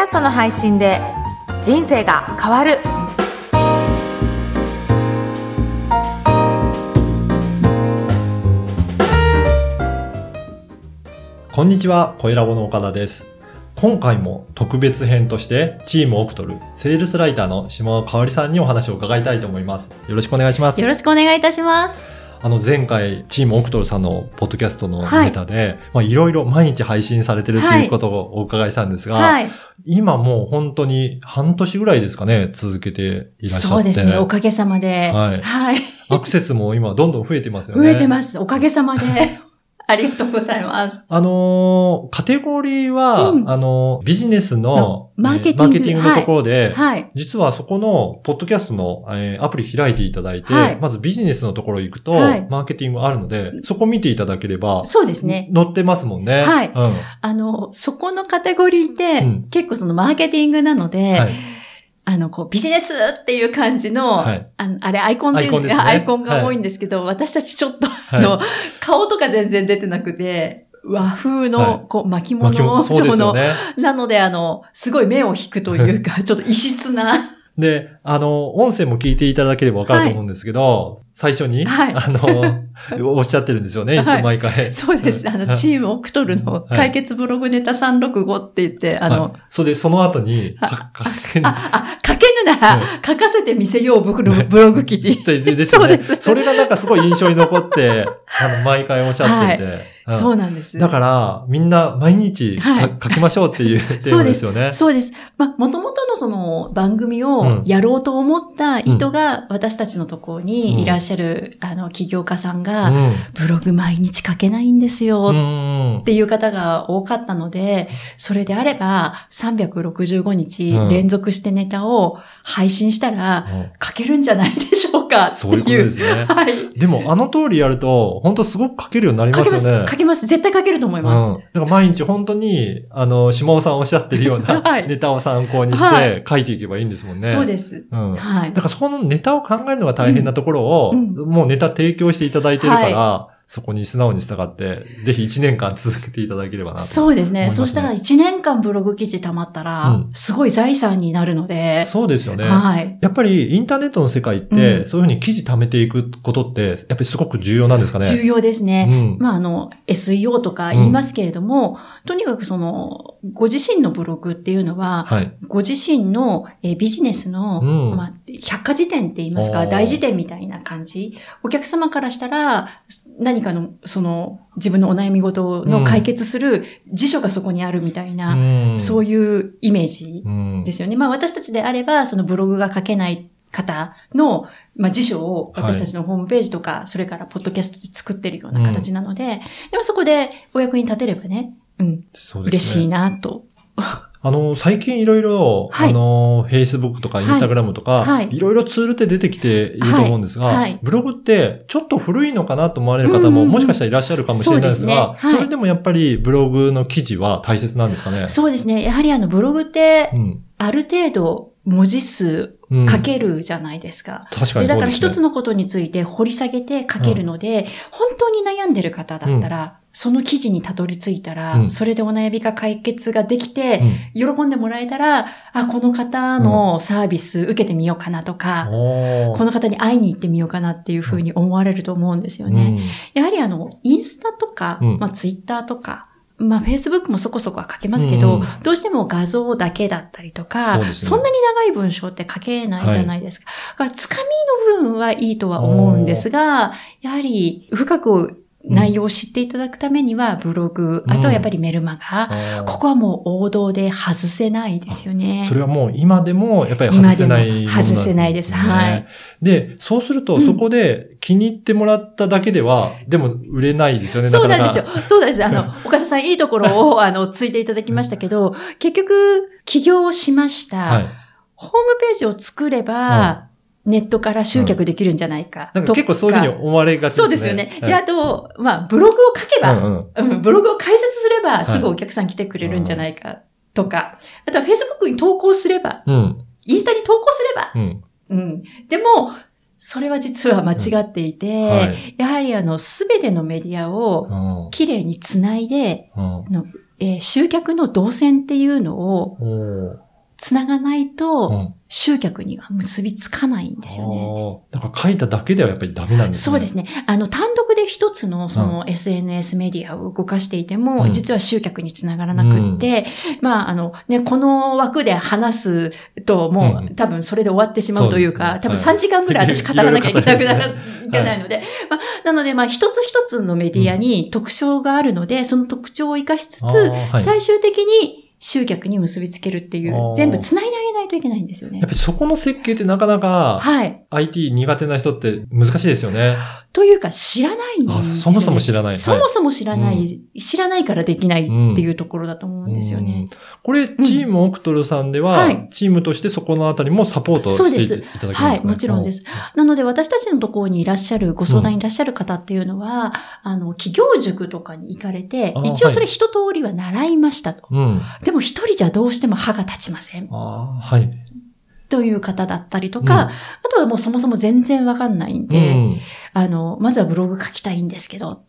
ャストの配信で人生が変わるこんにちは、小ラボの岡田です。今回も特別編として、チームオクトル、セールスライターの島尾香織さんにお話を伺いたいと思います。よろしくお願いしますよ。ろしくお願いいたします。あの、前回、チームオクトルさんのポッドキャストのはいネタで、まあ、いろいろ毎日配信されてるっていうことをお伺いしたんですが、はい。今もう本当に半年ぐらいですかね、続けていらっしゃって。そうですね。おかげさまで。はいはい。アクセスも今どんどん増えてますよね。。増えてますす。おかげさまで。ありがとうございます。あのーカテゴリーは、うんあのービジネスののマーケティングえマーケティングのところで、はい。実はそこの、ポッドキャストの、えーアプリ開いていただいて、はいまずビジネスのところ行くと、はいマーケティングあるので、そこ見ていただければ、そうですね。載ってますもんね。はいうん。あの、そこのカテゴリーって、うん結構そのマーケティングなので、はい。あの、こう、ビジネスっていう感じの、はい。あのあれ、アイコンっていうね。アイコンが多いんですけど、私たちちょっと、あの、は顔とか全然出てなくて、和風の、はい。こう、巻物の、ね。なので、あの、すごい目を引くというか、ちょっと異質な、で、あの、音声も聞いていただければわかると思うんですけど、最初に、はいあの、おっしゃってるんですよね、いつも毎回。そうです。あの、チームオクトルのはい解決ブログネタ365って言って、あの、はいそれで、その後に、あ書けぬならうん、書かせてみせよう、僕のブログ記事。ね。そうですそれがなんかすごい印象に残って、あの、毎回おっしゃってて。うんそうなんです。だから、みんな毎日か、はい書きましょうっていうテーマですよね。そうです。まあ、もともとのその番組うんをやろうと思った人が、私たちのところにいらっしゃる、あの、起業家さんが、ブログ毎日書けないんですよ、っていう方が多かったので、それであれば、365日うん連続してネタを配信したら、うん書けるんじゃないでしょうかっていう。そういうことですね。はい。でも、あの通りやると、本当すごく書けるようになりま書けます。すよね。書けます。絶対書けると思います。うん。だから毎日本当に、あの、島尾さんおっしゃってるようなはいネタを参考にしはて書いていけばいいんですもんね。そうです。うん。はいだ。からそこのネタを考えるのが大変なところを、うんもうネタ提供していただいてるから、そこに素直に従って、ぜひ1年間続けていただければなと。そうですね。そうしたら1年間ブログ記事溜まったら、うんすごい財産になるので、そうですよね。はい。やっぱりインターネットの世界って、うんそういうふうに記事貯めていくことって、やっぱりすごく重要なんですかね？重要ですね。うん。まあ、あの、SEO とか言いますけれども、とにかくその、ご自身のブログっていうのは、はい。ご自身の、えービジネスの、うんまあ、百科事典って言いますか、大辞典みたいな感じ。お客様からしたら、何かの、その、自分のお悩み事の解決する辞書がそこにあるみたいな、うんそういうイメージうんですよね。まあ私たちであれば、そのブログが書けない方の、まあ辞書を私たちのホームページとか、それからポッドキャストで作ってるような形なので、でもそこでお役に立てればね、うん、そうですね。嬉しいなと。あの、最近いろいろ、はい。あの、Facebook とか Instagram とか、はい。いろいろツールって出てきていると思うんですが、はい。はい。ブログってちょっと古いのかなと思われる方ももしかしたらいらっしゃるかもしれないですが、それでもやっぱりブログの記事は大切なんですかね？そうですね。やはりあのブログってう、ん。ある程度文字数うん書けるじゃないですか。確かにでだからそうですね。一つのことについて掘り下げて書けるので、本当に悩んでる方だったら、その記事にたどり着いたら、うん。それでお悩みが解決ができて、うん。喜んでもらえたら、あ、この方のサービス受けてみようかなとか、おー。この方に会いに行ってみようかなっていうふうに思われると思うんですよね。やはりあの、インスタとか、うん。まあツイッターとか、まあ、フェイスブックもそこそこは書けますけど、うん。どうしても画像だけだったりとか、そね。んなに長い文章って書けないじゃないですか。だから、つかみの部分はいいとは思うんですが、やはり、深く内容を知っていただくためには、ブログ、うんあとはやっぱりメルマガ、あーここはもう王道で外せないですよね。それはもう今でもやっぱり外せないものなん今でも外せないですはい。で、そうするとうんそこで気に入ってもらっただけでは、でも売れないですよね、そうなんかですよ。そうなんです。あの、岡田さんいいところを、あの、ついていただきましたけど、結局、起業をしました。はい。ホームページを作れば、ネットから集客できるんじゃないか。なんか結構そういうふうに思われがちですね。そうですよね。はいで、あと、まあ、ブログを書けば、うんうんうんブログを解説すれば、いすぐお客さん来てくれるんじゃないか、とか、あとは Facebook に投稿すれば、うん。インスタに投稿すれば、うん。うん。でも、それは実は間違っていて、はい。やはりあの、すべてのメディアをうんきれいにつないで、のえー集客の動線っていうのをおーつながないと、うん。集客には結びつかないんですよね。あー。なんか書いただけではやっぱりダメなんですね。そうですね。あの、単独で一つの、その、SNS メディアを動かしていても、うん。実は集客につながらなくって、まあ、あの、ね、この枠で話すと、もう、うん。多分それで終わってしまうというか、多分そうですね。3時間ぐらい私語らなきゃいけなくならいけないので、まあ、なので、まあ、一つ一つのメディアに特徴があるので、その特徴を生かしつつ、はい。最終的に集客に結びつけるっていう、全部繋いであげないといけないんですよねやっぱ。りそこの設計ってなかなかはい。IT 苦手な人って難しいですよね。というか、知らないんですよ、あね。そもそも知らない。そもそも知らない、知らないからできないっていうところだと思うんですようんね。これ、チームオクトルさんでは、はいチームとしてそこのあたりもサポートしていただけですか、はい、もちろんです。なので私たちのところにいらっしゃる、ご相談にいらっしゃる方っていうのは、あの、企業塾とかに行かれて一応それ一通りは習いましたと。うん。でも一人じゃどうしても歯が立ちません。はい。という方だったりとか、うんあとはもうそもそも全然わかんないんうで、ん。あの、まずはブログ書きたいんですけど。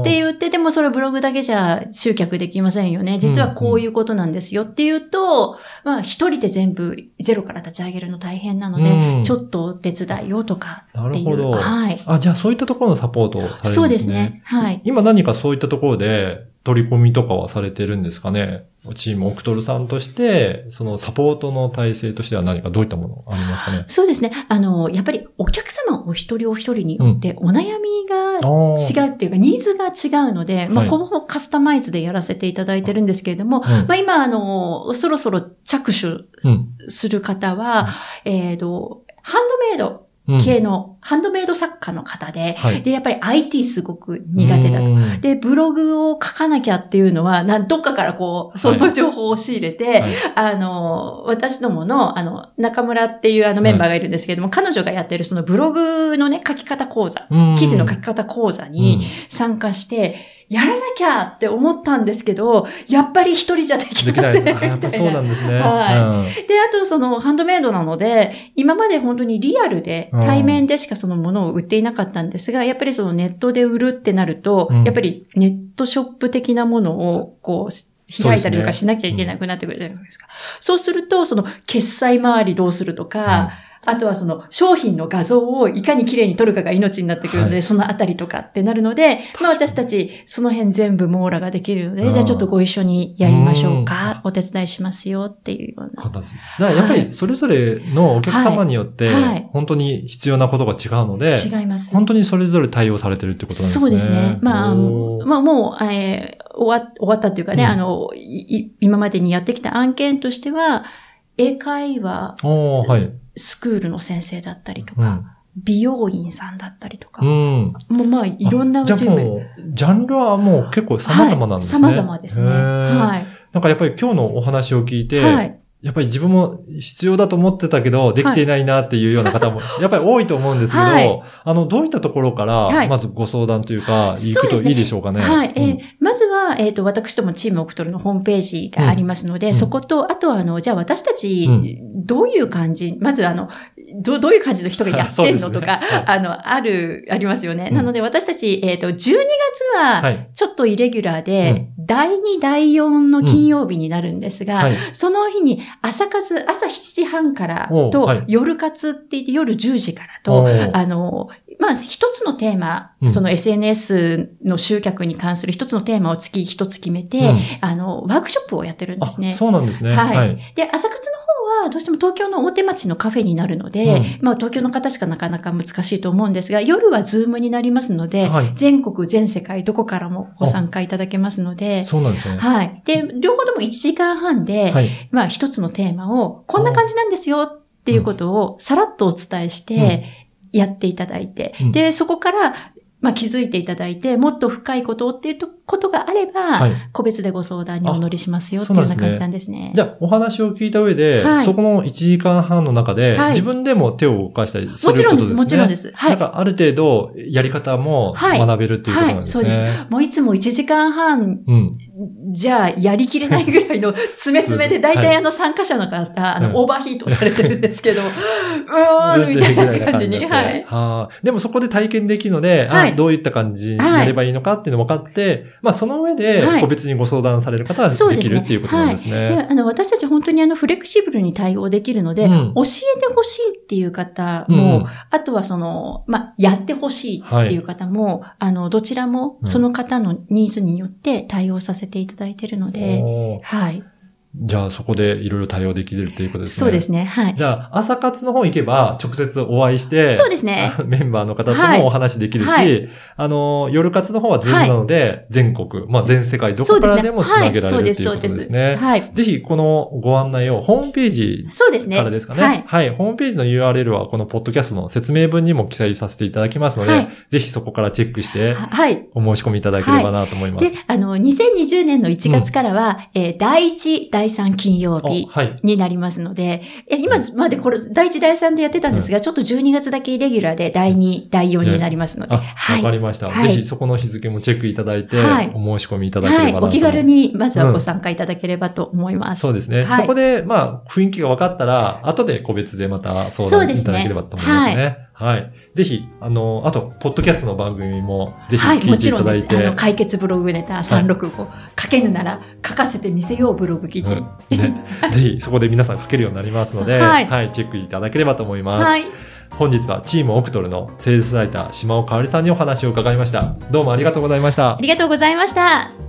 って言って、でもそれブログだけじゃ集客できませんよね。実はこういうことなんですよっていうと、まあ一人で全部ゼロから立ち上げるの大変なので、うんちょっとお手伝いをとかっていう。なるほど。はい。あ、じゃあそういったところのサポートをされるんですね。そうですね。はい。今何かそういったところで取り込みとかはされてるんですかね？チームオクトルさんとして、そのサポートの体制としては何かどういったものありますかね？そうですね。あの、やっぱりお客様お一人お一人によってお悩みが違うっていうか、ニーズが違うので、まあ、はいほぼほぼカスタマイズでやらせていただいてるんですけれども、うんまあ、今、あの、そろそろ着手うん。する方は、えっ、と、ハンドメイドうん。系の、ハンドメイド作家の方で、はい。で、やっぱり IT すごく苦手だと。と。で、ブログを書かなきゃっていうのは、なんどっかからこう、その情報を仕入れて、はいあの、私どもの、あの、中村っていうあのメンバーがいるんですけれども、彼女がやってるそのブログのね、書き方講座、記事の書き方講座に参加して、やらなきゃって思ったんですけど、やっぱり一人じゃできません。です。あやっぱそうななんですね。はいで、あとそのハンドメイドなので、今まで本当にリアルでうん対面でしかそのものを売っていなかったんですが、やっぱりそのネットで売るってなると、うんやっぱりネットショップ的なものをこう、開いたりとかしなきゃいけなくなってくるじゃないですか。そうすると、その決済周りどうするとか、あとはその商品の画像をいかに綺麗に撮るかが命になってくるので、はいそのあたりとかってなるので、まあ私たちその辺全部網羅ができるので、うんじゃあちょっとご一緒にやりましょうか、お手伝いしますよっていうような。形。だからやっぱりそれぞれのお客様によってはいはい、本当に必要なことが違うので、違います。本当にそれぞれ対応されてるってことなんですね。そうですね。まあ、まあもう、えー終わ終わったっていうかね、うんあのいい、今までにやってきた案件としては、英会話はい。スクールの先生だったりとか、うん。美容院さんだったりとか、うん。もうまあいろんなじゃあ準備もう、ジャンルはもう結構様々なんですね。はい、様々ですね。はい。なんかやっぱり今日のお話を聞いて、はい。やっぱり自分も必要だと思ってたけど、できていないなっていうような方も、やっぱり多いと思うんですけど、はい。あの、どういったところからは、い。まずご相談というか、行くといいでしょうかね。はい。えーうん。まずは、えっ、と、私どもチームオクトルのホームページがありますので、うん。そこと、あとは、あの、じゃあ私たち、うん。どういう感じ、まずあの、どどういう感じの人がやってんのとか、はい。あの、ある、ありますよね。うん。なので私たち、えっ、と、12月は、はい。ちょっとイレギュラーで、第2、第4の金曜日になるんですが、はい。その日に朝活、朝7時半からと、おはい夜活って言って夜10時からおと、ーあの、まあ、一つのテーマ、うんその SNS の集客に関する一つのテーマを月一つ決めて、うんあの、ワークショップをやってるんですね。あそうなんですね。はいはい。で、朝活の方はどうしても東京の大手町のカフェになるので、うんまあ東京の方しかなかなか難しいと思うんですが、夜はズームになりますので、はい全国、全世界どこからもご参加いただけますので、そうなんですね。はい。で、両方とも1時間半で、はい。まあ一つのテーマを、こんな感じなんですよっていうことをさらっとお伝えして、やっていただいて、うんで、そこから、まあ気づいていただいて、もっと深いことっていうことがあれば、はい個別でご相談にお乗りしますよっていうような感じなんですね。じゃあ、お話を聞いた上で、はいそこの1時間半の中で、はい自分でも手を動かしたりするもちろんです。もちろんです。はいなん。か、ある程度、やり方もはい学べるっていうことなんですね。はいそうもういつも1時間半うん。じゃあ、やりきれないぐらいの 詰め詰めで、大体あの参加者の方、あの、うんオーバーヒートされてるんですけど、うーん、みたいな感じに、はい。はあ、でもそこで体験できるので、はい。あどういった感じにやればいいのかっていうのが分かって、まあその上ではい。個別にご相談される方はそうできるっていうことなんですでね。あの、私たち本当にあの、フレキシブルに対応できるので、うん。教えてほしいっていう方うん。も、あとはその、まあ、やってほしいっていう方も、あの、どちらもうんその方のニーズによって対応させていただいているので、はい。じゃあそこでいろいろ対応できるということですね。そうですね。はい。じゃあ、朝活の方行けば、直接お会いして、そうですね。あメンバーの方とはいもお話できるし、はいあの、夜活の方はズームなので、全国、まあ全世界どこからでもつなげられるっていうことですね。はい。ぜひ、このご案内をホームページ。からですかね。はい。はい。ホームページの URL はこのポッドキャストの説明文にも記載させていただきますので、はいぜひそこからチェックしてははい。お申し込みいただければなと思います。で、あの、2020年の1月からは、えー第1、第3金曜日。になりますので、え今までこれ、第1、第3でやってたんですが、ちょっと12月だけイレギュラーで第2、第4になりますので、あ、はい。わかりました。はいぜひそこの日付もチェックいただいて、はいお申し込みいただけれはい。ばなと思い。お気軽に、まずはご参加いただければと思います。そうですね。はいそこで、まあ、雰囲気が分かったら、後で個別でまた相談いただければと思いますね。はい。ぜひ、あの、あと、ポッドキャストの番組も、ぜひはい、聞いてもちろんです。いただいて。あの、解決ブログネタ365、書けぬなら書かせてみせようブログ記事。うんね、ぜひ、そこで皆さん書けるようになりますので、は、はいいチェックいただければと思います。はい。本日はチームオクトルのセールスライター、島尾かおりさんにお話を伺いました。どうもありがとうございましたあ。りがとうございました。